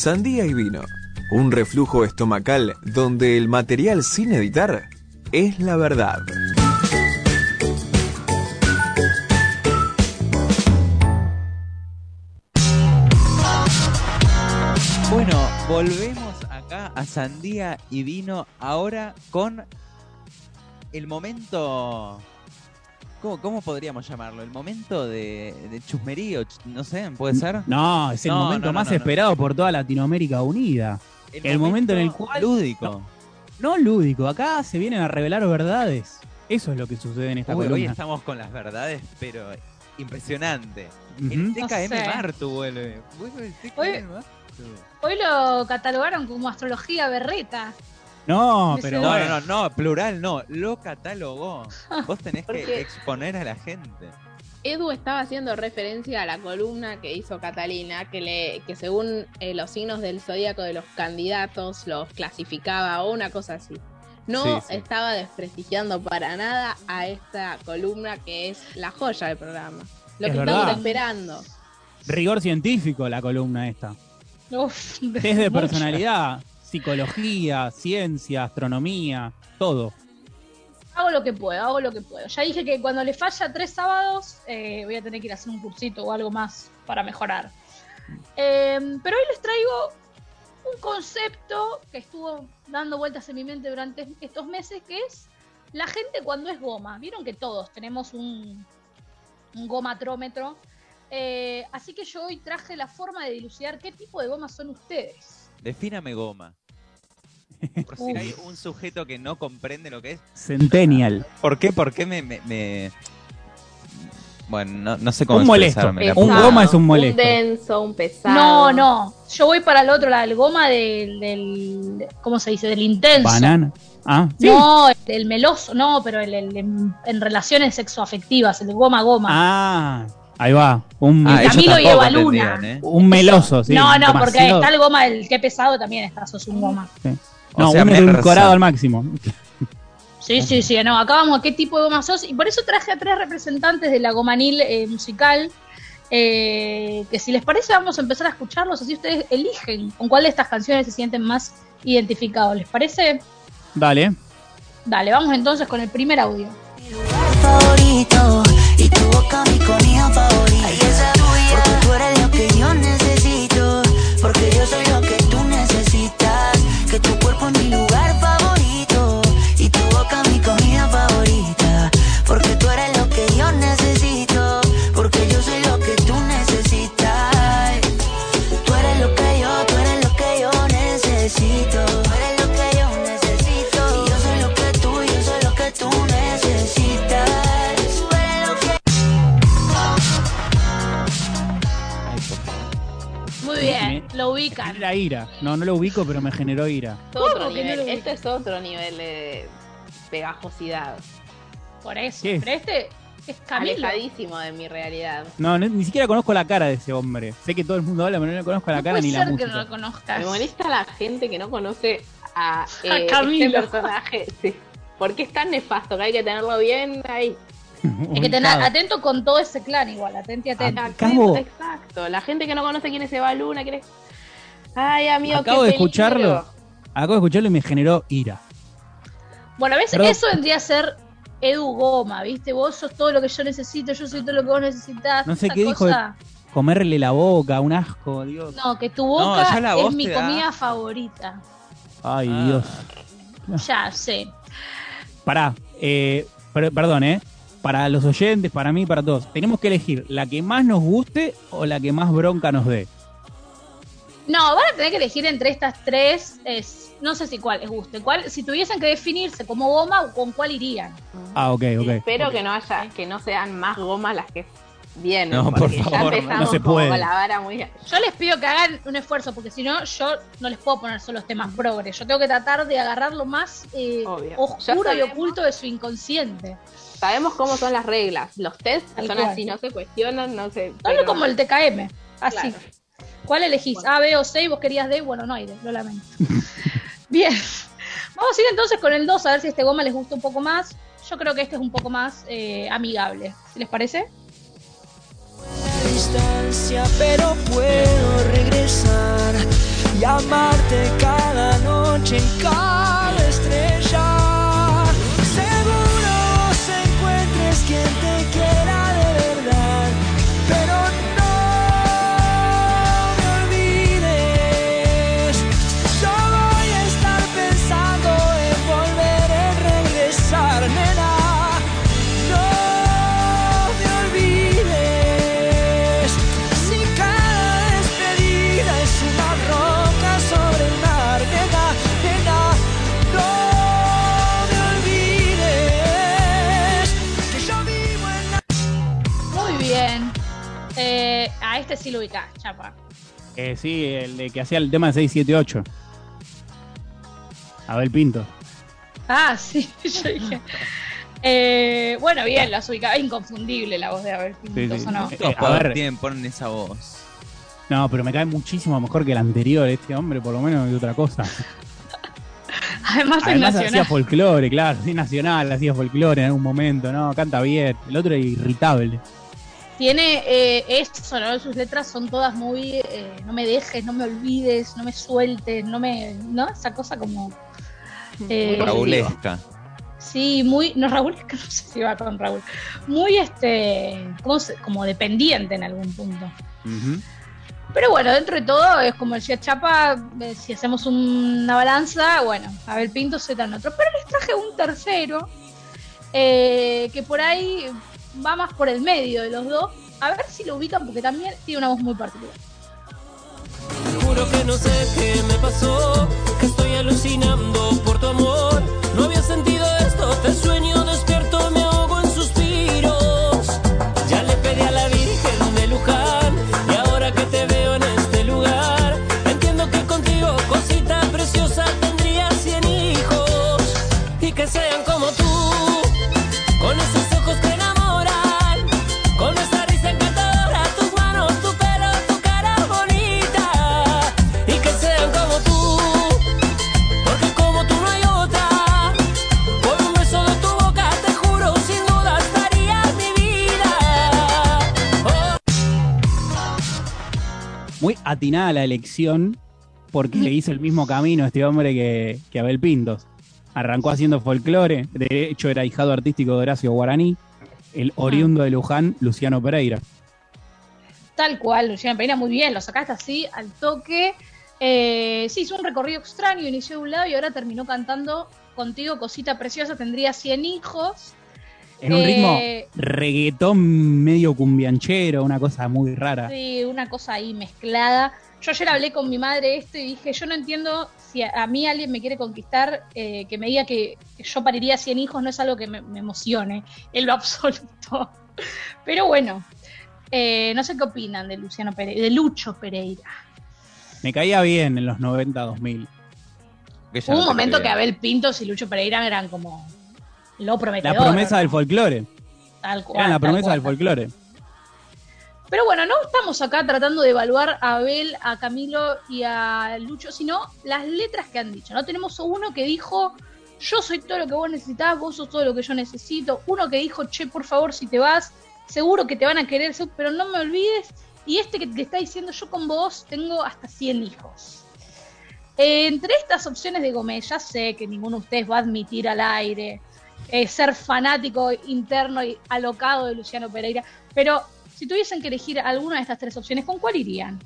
Sandía y vino. Un reflujo estomacal donde el material sin editar es la verdad. Bueno, volvemos acá a Sandía y Vino ahora con el momento... ¿Cómo, cómo podríamos llamarlo? ¿El momento de, de chusmerío? ch- No sé, ¿puede ser? No, es el No, momento no, no, más no, no. esperado por toda Latinoamérica unida. El momento en el cual- Lúdico. No lúdico, acá se vienen a revelar verdades. Eso es lo que sucede en esta Uy, hoy columna. estamos con las verdades, pero impresionante. El No TKM sé. Martu vuelve. Vuelve el TKM Hoy- Martu. Hoy lo catalogaron como astrología berreta. No, pero No, bueno. no, no, no, plural no, lo catalogó. Vos tenés que exponer a la gente. Edu estaba haciendo referencia a la columna que hizo Catalina, que, le, que según eh, los signos del zodíaco de los candidatos los clasificaba o una cosa así. No Sí, sí. estaba desprestigiando para nada a esta columna que es la joya del programa. Lo Es que verdad. estamos esperando. Rigor científico la columna esta. Uf, Test de mucho. personalidad, psicología, ciencia, astronomía, todo. Hago lo que puedo, hago lo que puedo. Ya dije que cuando le falla tres sábados, eh, voy a tener que ir a hacer un cursito o algo más para mejorar. Eh, pero hoy les traigo un concepto que estuvo dando vueltas en mi mente durante estos meses, que es la gente cuando es goma. Vieron que todos tenemos un, un gomatrómetro. Eh, así que yo hoy traje la forma de dilucidar qué tipo de gomas son ustedes. Defíname goma. Por si hay un sujeto que no comprende lo que es. Centennial. ¿Por qué? ¿Por qué me. me- me- Bueno, no, no sé cómo Un molesto. Un goma es un molesto. Un denso, un pesado. No, no. Yo voy para el otro lado, el goma del, del- ¿cómo se dice? Del intenso. Banana. Ah, sí. No, el, el meloso, no, pero el, el- en, en relaciones sexoafectivas, el goma goma. Ah, ahí va. Un, Ah, Camilo y Eva Luna. ¿eh? un meloso, sí. no, no, porque está el goma, el que pesado también está, sos un goma. No, O sea, un edulcorado al máximo. Sí, sí, sí, no, acá vamos a qué tipo de goma sos. Y por eso traje a tres representantes de la gomanil eh, musical. eh, que si les parece, vamos a empezar a escucharlos, así ustedes eligen con cuál de estas canciones se sienten más identificados. ¿Les parece? Dale. Dale, vamos entonces con el primer audio. favorito y tu boca mi comida favorita. Porque tú eres lo que yo necesito, porque yo soy lo que tú necesitas. Que tu cuerpo es mi lugar Muy bien, lo ubican. Genera ira. No, no lo ubico, pero me generó ira. Otro ¿Cómo que no nivel. vi? Este es otro nivel de pegajosidad. Por eso. ¿Qué? Pero este es Camilo. Alejadísimo de mi realidad. No, ni, ni siquiera conozco la cara de ese hombre. Sé que todo el mundo habla, pero no le conozco la No cara puede ni la ser que música. no lo conozcas. Me molesta la gente que no conoce a, A eh, Camilo. este personaje. Sí. Porque es tan nefasto que hay que tenerlo bien ahí. Hay que tener atento con todo ese clan igual, atente, atento. Acabo- Exacto. La gente que no conoce quién es Eva Luna, quién es... Ay, amigo, Acabo qué de peligro. escucharlo. Acabo de escucharlo y me generó ira. Bueno, ¿ves? Perdón. Eso vendría a ser Edu Goma, ¿viste? Vos sos todo lo que yo necesito, yo soy todo lo que vos necesitas. No sé qué dijo cosa- Comerle la boca, un asco, Dios. No, que tu boca es mi da comida favorita. Ay, Ah. Dios. Ya sé. Pará, eh, per- perdón, ¿eh? Para los oyentes, para mí, para todos. Tenemos que elegir la que más nos guste o la que más bronca nos dé. No, van a tener que elegir entre estas tres. Es, no sé si cuál les guste. ¿Cuál, si tuviesen que definirse como goma, ¿con cuál irían? Ah, ok, ok. Espero que no haya, que no sean más gomas las que vienen. No, por ya favor, no. empezamos No se puede. la vara muy Yo les pido que hagan un esfuerzo, porque si no, yo no les puedo poner solo los temas progres. Yo tengo que tratar de agarrar lo más eh, oscuro Ya y oculto de su inconsciente. Sabemos cómo son las reglas. Los test son cual. así, no se cuestionan, no se. No, pero- no como el TKM. Así. Claro. ¿Cuál elegís? A, B o C y vos querías D. Bueno, no hay D, lo lamento. Bien. Vamos a ir entonces con el 2 a ver si este goma les gusta un poco más. Yo creo que este es un poco más eh, amigable. ¿Les parece? Pero puedo regresar. y amarte cada noche y cada estrella. Eh, sí, el de que hacía el tema 678. Abel Pinto. Ah, sí, yo dije. Eh, bueno, bien, las ubicaba. Inconfundible la voz de Abel Pintos, Sí, sí. ¿o no? Eh, Todos a ver. tienen, ponen esa voz. No, pero me cae muchísimo mejor que el anterior, este hombre, por lo menos de otra cosa. Además, es Además hacía folclore, claro, sí, nacional, hacía folclore en algún momento, ¿no? Canta bien. El otro es irritable. Tiene eh, eso, ¿no? Sus letras son todas muy. eh, no me dejes, no me olvides, no me sueltes, no me. ¿No? Esa cosa como. eh, Raulesca. Sí, muy. No, Raúl, es que no sé si va con Raúl. Muy este. ¿cómo se- como dependiente en algún punto. Pero bueno, dentro de todo, es como decía Chapa, eh, si hacemos una balanza, bueno, Abel Pinto se en otro. Pero les traje un tercero, eh, que por ahí va más por el medio de los dos. A ver si lo ubican, porque también tiene una voz muy particular. Juro que no sé qué me pasó, que estoy alucinando por tu amor. No había sentido esto, te sueño despierto, me ahogo en suspiros. Ya le pedí a la Virgen de Luján, y ahora que te veo en este lugar, entiendo que contigo, cosita preciosa, tendría cien hijos. Y que sean como tú, atinada la elección, porque le hizo el mismo camino a este hombre que, que Abel Pintos. Arrancó haciendo folclore, de hecho era hijado artístico de Horacio Guaraní, el oriundo de Luján, Luciano Pereira. Tal cual, Luciana Pereira, muy bien, lo sacaste así al toque. Eh, sí, hizo un recorrido extraño, inició de un lado y ahora terminó cantando contigo, cosita preciosa, tendría 100 hijos. En un Eh, ritmo reggaetón medio cumbianchero, una cosa muy rara. Sí, una cosa ahí mezclada. Yo ayer hablé con mi madre esto y dije, yo no entiendo si a, a mí alguien me quiere conquistar, eh, que me diga que yo pariría 100 hijos, no es algo que me, me emocione en lo absoluto. Pero bueno, eh, no sé qué opinan de Luciano Pereira, de Lucho Pereira. Me caía bien en los 90, 2000. Que ya Hubo no un momento que Abel Pintos y Lucho Pereira eran como lo La prometedor. promesa del folclore. Tal cual, la promesa cual. del folclore. Pero bueno, no estamos acá tratando de evaluar a Abel, a Camilo y a Lucho, sino las letras que han dicho. ¿no? Tenemos uno que dijo, yo soy todo lo que vos necesitas, vos sos todo lo que yo necesito. Uno que dijo, che, por favor, si te vas, seguro que te van a querer, pero no me olvides. Y este que te está diciendo, yo con vos tengo hasta 100 hijos. Entre estas opciones de Gómez, ya sé que ninguno de ustedes va a admitir al aire eh, ser fanático interno y alocado de Luciano Pereira, pero si tuviesen que elegir alguna de estas tres opciones, ¿con cuál irían?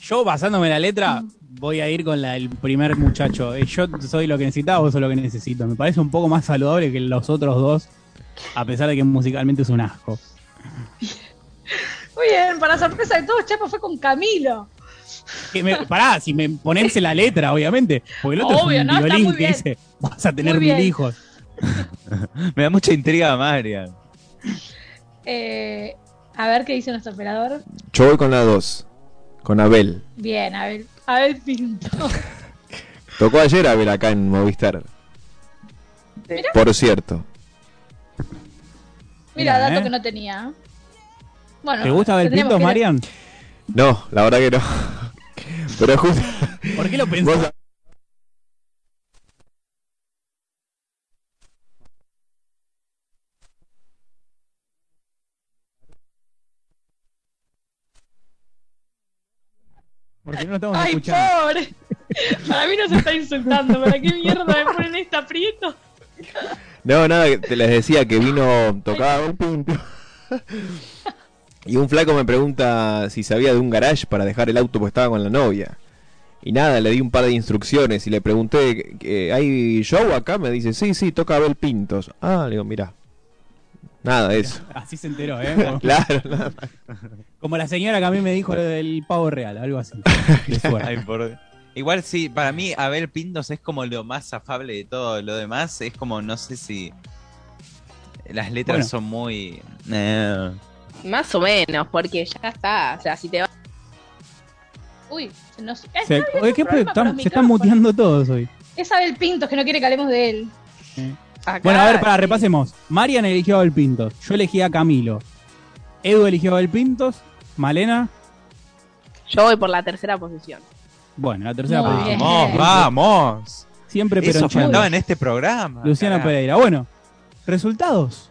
Yo, basándome en la letra, voy a ir con la del primer muchacho. Eh, Yo soy lo que necesitaba, vos sos lo que necesito. Me parece un poco más saludable que los otros dos, a pesar de que musicalmente es un asco. Muy bien, para sorpresa de todos, Chapo fue con Camilo. Que me- pará, si me pones en la letra, obviamente. Porque el otro Obvio, es un no, violín que bien. dice, vas a tener mil hijos. Me da mucha intriga, Marian. Eh, a ver qué dice nuestro operador. Yo voy con la 2. Con Abel. Bien, a ver, a ver, Pinto. Tocó ayer Abel acá en Movistar. Mira. Por cierto. Mira, Mira, dato eh. que no tenía. Bueno, ¿Te gusta Pintos, que- Marian? No, la verdad que no. Pero justo. ¿Por qué lo pensás? vos- Porque no lo estamos Ay, escuchando. pobre. Para mí no se está insultando. ¿Para qué mierda me ponen este aprieto? No, nada, te les decía que vino, tocaba un pinto. Y un flaco me pregunta si sabía de un garage para dejar el auto porque estaba con la novia. Y nada, le di un par de instrucciones y le pregunté, ¿que- ¿hay show acá? Me dice, sí, sí, toca Abel Pintos. Ah, le digo, mirá. Nada de eso. Así se enteró, ¿eh? Como, Claro, nada como la señora que a mí me dijo lo del pavo real, algo así. Ay, por- Igual sí, para mí Abel Pintos es como lo más afable de todo. Lo demás es como, no sé si las letras Bueno. son muy... eh, Más o menos, porque ya está. O sea, si te vas. Uy, se nos. Se, oye, ¿qué problema están- se están muteando todos hoy. Es Abel Pintos que no quiere que hablemos de él. Acá, Bueno, a ver, para, sí. repasemos. Marian eligió a Abel Pintos. Yo elegí a Camilo. Edu eligió a Abel Pintos. Malena. Yo voy por la tercera posición. Bueno, la tercera Muy posición. bien. Vamos, vamos. Siempre Eso peroncheando. faltaba en este programa. Luciana. Pereira. Bueno, resultados.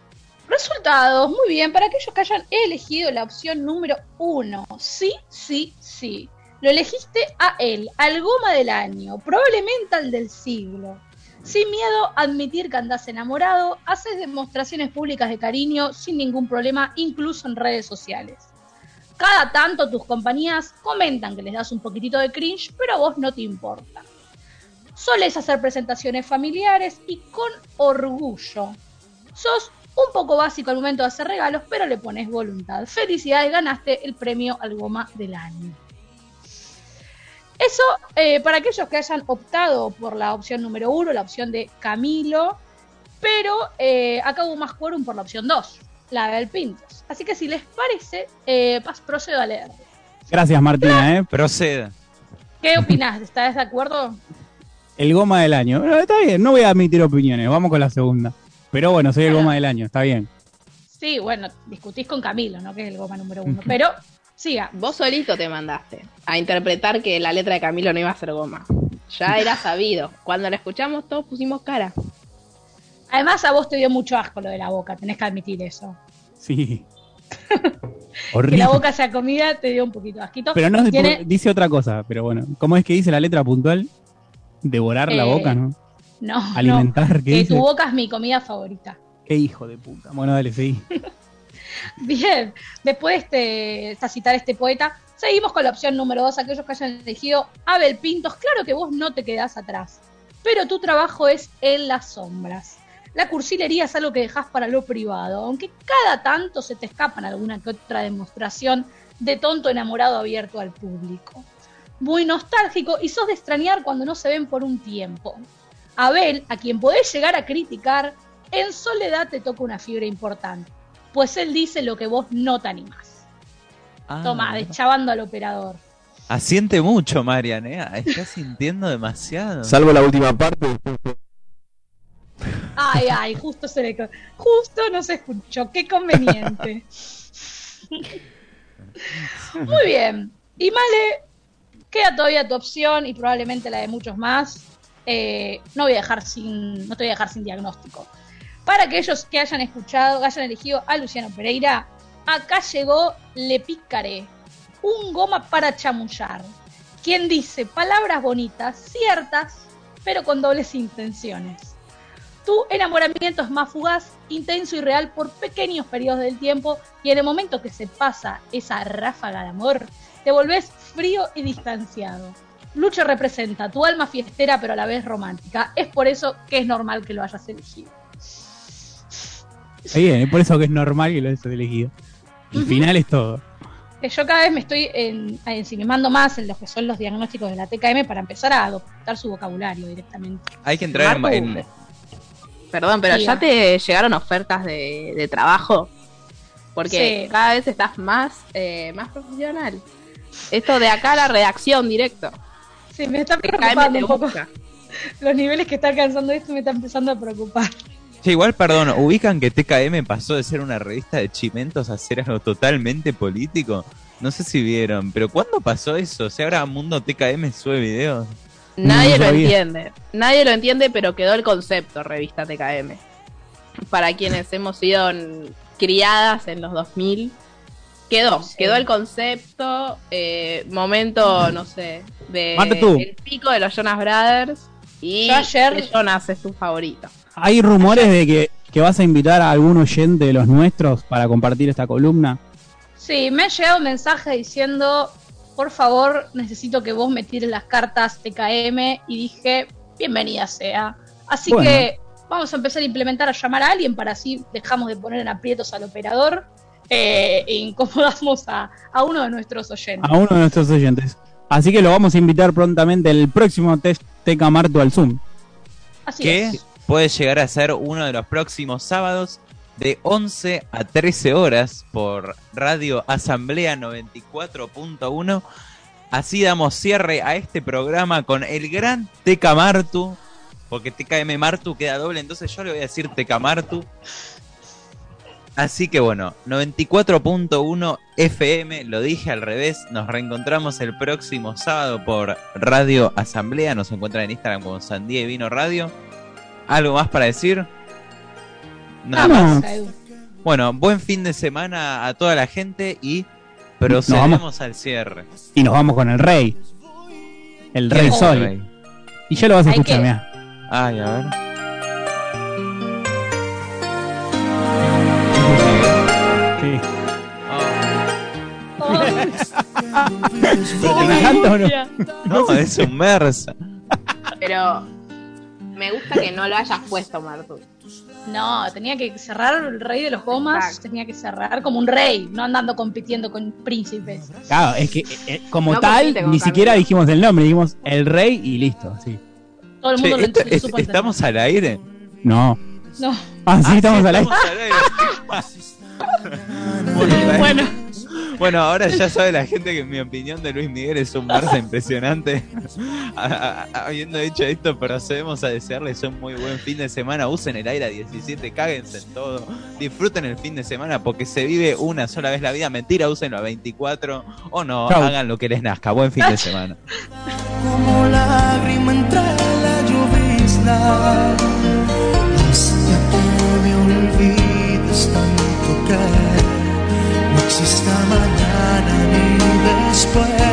Resultados, muy bien, para aquellos que hayan elegido la opción número uno. Sí, sí, sí. Lo elegiste a él, al goma del año, probablemente al del siglo. Sin miedo admitir que andás enamorado, haces demostraciones públicas de cariño sin ningún problema, incluso en redes sociales. Cada tanto tus compañías comentan que les das un poquitito de cringe, pero a vos no te importa. Soles hacer presentaciones familiares y con orgullo. Sos un poco básico al momento de hacer regalos, pero le pones voluntad. Felicidades, ganaste el premio al goma del año. Eso eh, para aquellos que hayan optado por la opción número uno, la opción de Camilo, pero eh, acá hubo más quórum por la opción 2, la del Pintos. Así que si les parece, eh, pas- procedo a leer. Gracias, Martina, ¿eh? Proceda. ¿Qué opinás? ¿Estás de acuerdo? El goma del año. Bueno, está bien, no voy a admitir opiniones. Vamos con la segunda. Pero bueno, soy el goma del año, está bien. Sí, bueno, discutís con Camilo, ¿no? Que es el goma número uno. Pero siga. Vos solito te mandaste a interpretar que la letra de Camilo no iba a ser goma. Ya era sabido. Cuando la escuchamos todos pusimos cara. Además, a vos te dio mucho asco lo de la boca, tenés que admitir eso. Sí. Que Horrible. la boca sea comida te dio un poquito de asquito. Pero no Tiene- dice otra cosa, pero bueno. ¿Cómo es que dice la letra puntual? Devorar la Eh, boca, ¿no? No, no. Alimentar, ¿qué Que dice? tu boca es mi comida favorita. Qué hijo de puta. Bueno, dale, seguí. Bien, después de esta- citar a este poeta, seguimos con la opción número dos, aquellos que hayan elegido Abel Pintos. Claro que vos no te quedás atrás, pero tu trabajo es en las sombras. La cursilería es algo que dejas para lo privado, aunque cada tanto se te escapan alguna que otra demostración de tonto enamorado abierto al público. Muy nostálgico y sos de extrañar cuando no se ven por un tiempo. Abel, a quien podés llegar a criticar, en soledad te toca una fibra importante, pues él dice lo que vos no te animás. Ah, Toma, deschavando al operador. Asiente mucho, Marian, ¿eh? Estás sintiendo demasiado. Salvo la última parte. Ay, ay, justo se le... Justo no se escuchó, qué conveniente. Muy bien. Y Male, queda todavía tu opción y probablemente la de muchos más. Eh, no voy a dejar sin, no te voy a dejar sin diagnóstico. Para aquellos que hayan escuchado, hayan elegido a Luciano Pereira, acá llegó Le Picaré, un goma para chamullar, quien dice palabras bonitas, ciertas, pero con dobles intenciones. Tu enamoramiento es más fugaz, intenso y real por pequeños periodos del tiempo y en el momento que se pasa esa ráfaga de amor, te volvés frío y distanciado. Lucho representa tu alma fiestera pero a la vez romántica. Es por eso que es normal que lo hayas elegido. Está bien, es por eso que es normal que lo hayas elegido. El final es todo. Yo cada vez me estoy en, ensimismando más en lo que son los diagnósticos de la TKM para empezar a adoptar su vocabulario directamente. Hay que entrar en, Marco, en- Perdón, pero Diga. ya te llegaron ofertas de, de trabajo. Porque Sí. cada vez estás más, eh, más profesional. Esto de acá a la redacción directo. Sí, me está preocupando un poco. Los niveles que está alcanzando esto me está empezando a preocupar. Che, igual, perdón, ¿ubican que TKM pasó de ser una revista de chimentos a ser algo totalmente político? No sé si vieron, pero ¿cuándo pasó eso? O sea, ahora Mundo TKM sube videos. Nadie No lo sabía. entiende. Nadie lo entiende, pero quedó el concepto revista TKM. Para quienes hemos sido criadas en los 2000, Quedó, Sí. quedó el concepto, eh, momento, no sé, de Marta, tú. el pico de los Jonas Brothers y Yo ayer- de Jonas es tu favorito. Hay rumores de que, que vas a invitar a algún oyente de los nuestros para compartir esta columna. Sí, me ha llegado un mensaje diciendo, por favor, necesito que vos me tires las cartas TKM y dije, bienvenida sea. Así Bueno. que vamos a empezar a implementar a llamar a alguien para así dejamos de poner en aprietos al operador eh, e incomodamos a, a uno de nuestros oyentes. A uno de nuestros oyentes. Así que lo vamos a invitar prontamente el próximo test Teca Marto al Zoom. Así que es. puede llegar a ser uno de los próximos sábados de 11 a 13 horas por Radio Asamblea 94.1. Así damos cierre a este programa con el gran Teca Martu, porque TKM Martu queda doble, entonces yo le voy a decir Teca Martu. Así que bueno, 94.1 FM, lo dije al revés, nos reencontramos el próximo sábado por Radio Asamblea, nos encuentran en Instagram como Sandía y Vino Radio. ¿Algo más para decir? Nada No. más. Bueno, buen fin de semana a toda la gente y vamos. procedemos al cierre. Y nos vamos con el rey. El rey ¿Quién es Sol. rey? Y ya lo vas a Hay escuchar, que- mirá. Ay, a ver. ¿Te encanta o no? No, es un Mersa. Pero me gusta que no lo hayas puesto, Martu. No, tenía que cerrar el rey de los gomas, Exacto. tenía que cerrar como un rey, no andando compitiendo con príncipes. Claro, es que eh, como No tal, ni siquiera dijimos el nombre, dijimos el rey y listo. Sí. Todo el Che, mundo lo esto- ent- lo es-. ¿Estamos al aire? No. No. Ah, sí, Ah, estamos al aire. estamos al aire. bueno, Bueno, bueno, ahora ya sabe la gente que mi opinión de Luis Miguel es un Mersa impresionante. Habiendo dicho esto, procedemos a desearles un muy buen fin de semana. Usen el aire a 17, cáguense en todo. Disfruten el fin de semana porque se vive una sola vez la vida. Mentira, úsenlo a 24 o no, Chau. hagan lo que les nazca. Buen fin de semana. como lágrima entre la llovizna hasta que me olvides tanto que mañana ni